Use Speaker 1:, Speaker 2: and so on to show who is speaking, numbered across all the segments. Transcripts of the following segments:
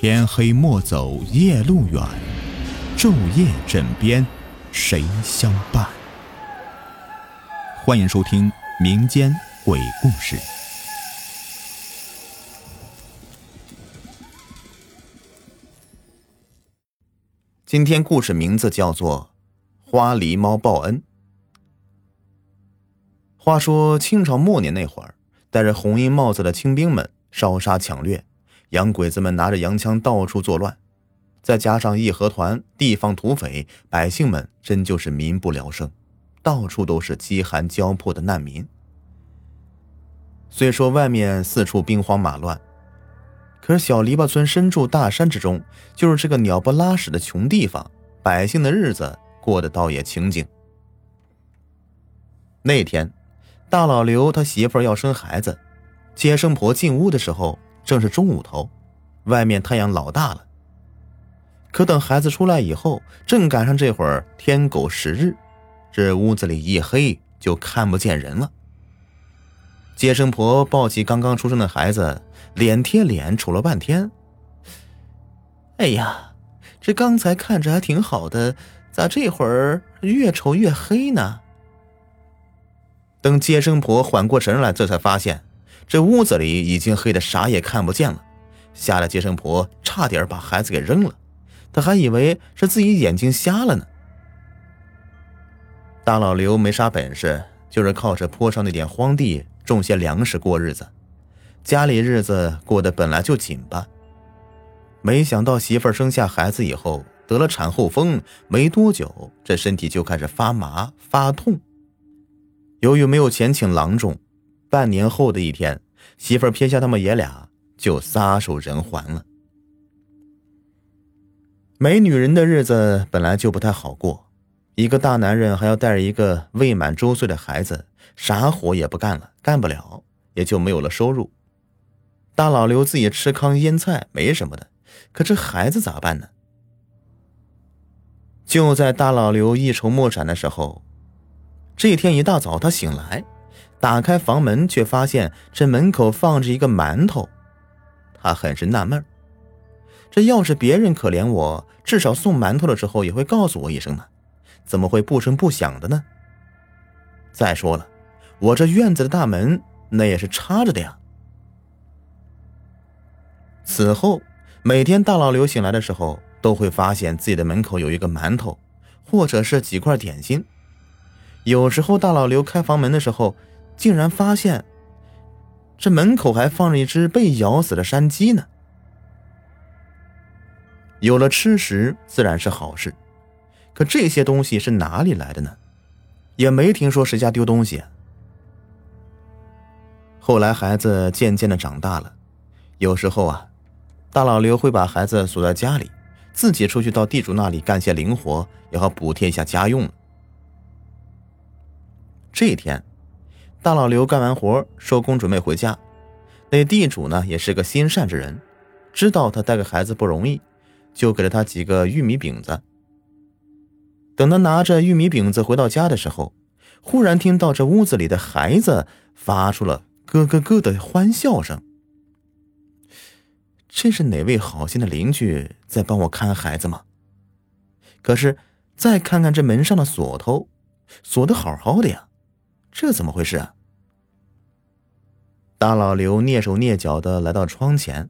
Speaker 1: 天黑莫走夜路远，昼夜枕边谁相伴？欢迎收听民间鬼故事。
Speaker 2: 今天故事名字叫做《花狸猫报恩》。话说清朝末年那会儿，戴着红缨帽子的清兵们烧杀抢掠，洋鬼子们拿着洋枪到处作乱，再加上义和团、地方土匪，百姓们真就是民不聊生，到处都是饥寒交迫的难民。虽说外面四处兵荒马乱。可是小篱笆村身处大山之中，就是这个鸟不拉屎的穷地方，百姓的日子过得倒也清静。那天，大老刘他媳妇要生孩子，接生婆进屋的时候正是中午头，外面太阳老大了。可等孩子出来以后，正赶上这会儿天狗食日，这屋子里一黑就看不见人了。接生婆抱起刚刚出生的孩子。脸贴脸瞅了半天，哎呀，这刚才看着还挺好的，咋这会儿越瞅越黑呢？等接生婆缓过神来，这才发现这屋子里已经黑的啥也看不见了，吓得接生婆差点把孩子给扔了，她还以为是自己眼睛瞎了呢。大老刘没啥本事，就是靠着坡上那点荒地种些粮食过日子。家里日子过得本来就紧巴，没想到媳妇生下孩子以后得了产后风，没多久这身体就开始发麻发痛。由于没有钱请郎中，半年后的一天，媳妇儿撇下他们爷俩就撒手人寰了。没女人的日子本来就不太好过，一个大男人还要带着一个未满周岁的孩子，啥活也不干了，干不了也就没有了收入。大老刘自己吃糠腌菜没什么的，可这孩子咋办呢？就在大老刘一筹莫展的时候，这一天一大早他醒来，打开房门，却发现这门口放着一个馒头。他很是纳闷这要是别人可怜我，至少送馒头的时候也会告诉我一声呢，怎么会不声不响的呢？再说了，我这院子的大门那也是插着的呀。此后，每天大老刘醒来的时候，都会发现自己的门口有一个馒头，或者是几块点心。有时候，大老刘开房门的时候，竟然发现这门口还放着一只被咬死的山鸡呢。有了吃食，自然是好事。可这些东西是哪里来的呢？也没听说谁家丢东西。后来，孩子渐渐的长大了，有时候啊。大老刘会把孩子锁在家里，自己出去到地主那里干些零活，也好补贴一下家用。这一天，大老刘干完活收工准备回家，那地主呢也是个心善之人，知道他带个孩子不容易，就给了他几个玉米饼子。等他拿着玉米饼子回到家的时候，忽然听到这屋子里的孩子发出了咯咯咯的欢笑声。这是哪位好心的邻居在帮我看孩子吗？可是再看看这门上的锁头，锁的好好的呀，这怎么回事啊？大老刘蹑手蹑脚的来到窗前，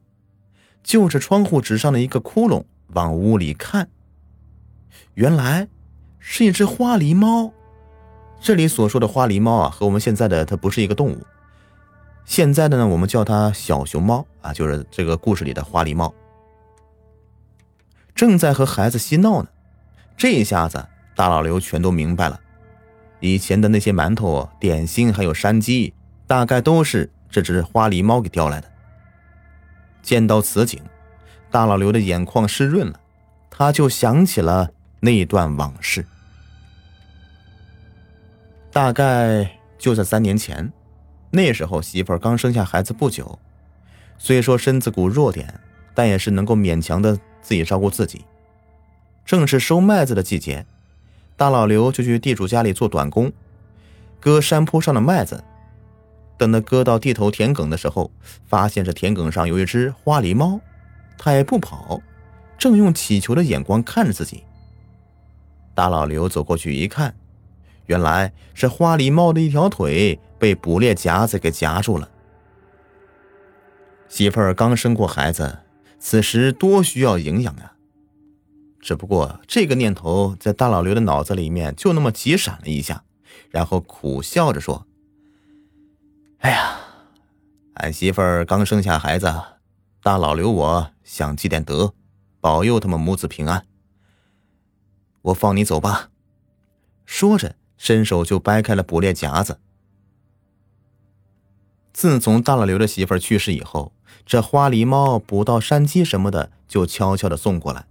Speaker 2: 就着窗户纸上的一个窟窿往屋里看，原来是一只花狸猫。这里所说的花狸猫啊，和我们现在的它不是一个动物。现在的呢，我们叫它小熊猫啊，就是这个故事里的花狸猫，正在和孩子嬉闹呢。这一下子，大老刘全都明白了，以前的那些馒头、点心还有山鸡，大概都是这只花狸猫给叼来的。见到此景，大老刘的眼眶湿润了，他就想起了那段往事。大概就在三年前。那时候媳妇儿刚生下孩子不久，虽说身子骨弱点，但也是能够勉强的自己照顾自己。正是收麦子的季节，大老刘就去地主家里做短工，割山坡上的麦子。等他割到地头田埂的时候，发现这田埂上有一只花狸猫，他也不跑，正用乞求的眼光看着自己。大老刘走过去一看，原来是花狸猫的一条腿被捕猎夹子给夹住了。媳妇儿刚生过孩子，此时多需要营养啊！只不过这个念头在大老刘的脑子里面就那么急闪了一下，然后苦笑着说：“哎呀，俺媳妇儿刚生下孩子，大老刘我想积点德，保佑他们母子平安。我放你走吧。”说着，伸手就掰开了捕猎夹子。自从大老刘的媳妇儿去世以后，这花狸猫捕到山鸡什么的，就悄悄的送过来。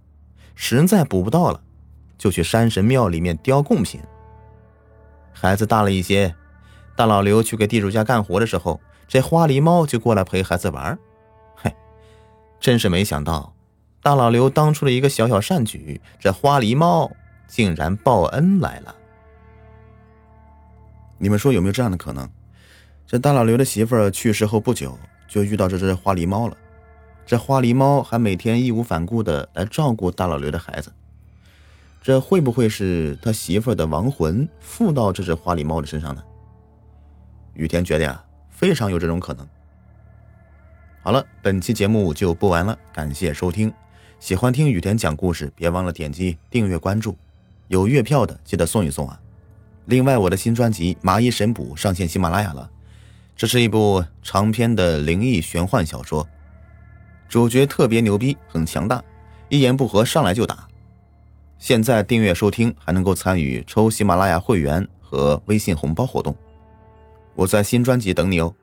Speaker 2: 实在捕不到了，就去山神庙里面叼贡品。孩子大了一些，大老刘去给地主家干活的时候，这花狸猫就过来陪孩子玩。嘿，真是没想到，大老刘当初的一个小小善举，这花狸猫竟然报恩来了。你们说有没有这样的可能？这大老刘的媳妇儿去世后不久，就遇到这只花狸猫了。这花狸猫还每天义无反顾的来照顾大老刘的孩子，这会不会是他媳妇儿的亡魂附到这只花狸猫的身上呢？雨田觉得呀，非常有这种可能。好了，本期节目就播完了，感谢收听。喜欢听雨田讲故事，别忘了点击订阅关注。有月票的记得送一送啊！另外，我的新专辑《麻衣神捕》上线喜马拉雅了，这是一部长篇的灵异玄幻小说。主角特别牛逼，很强大，一言不合上来就打。现在订阅收听还能够参与抽喜马拉雅会员和微信红包活动。我在新专辑等你哦。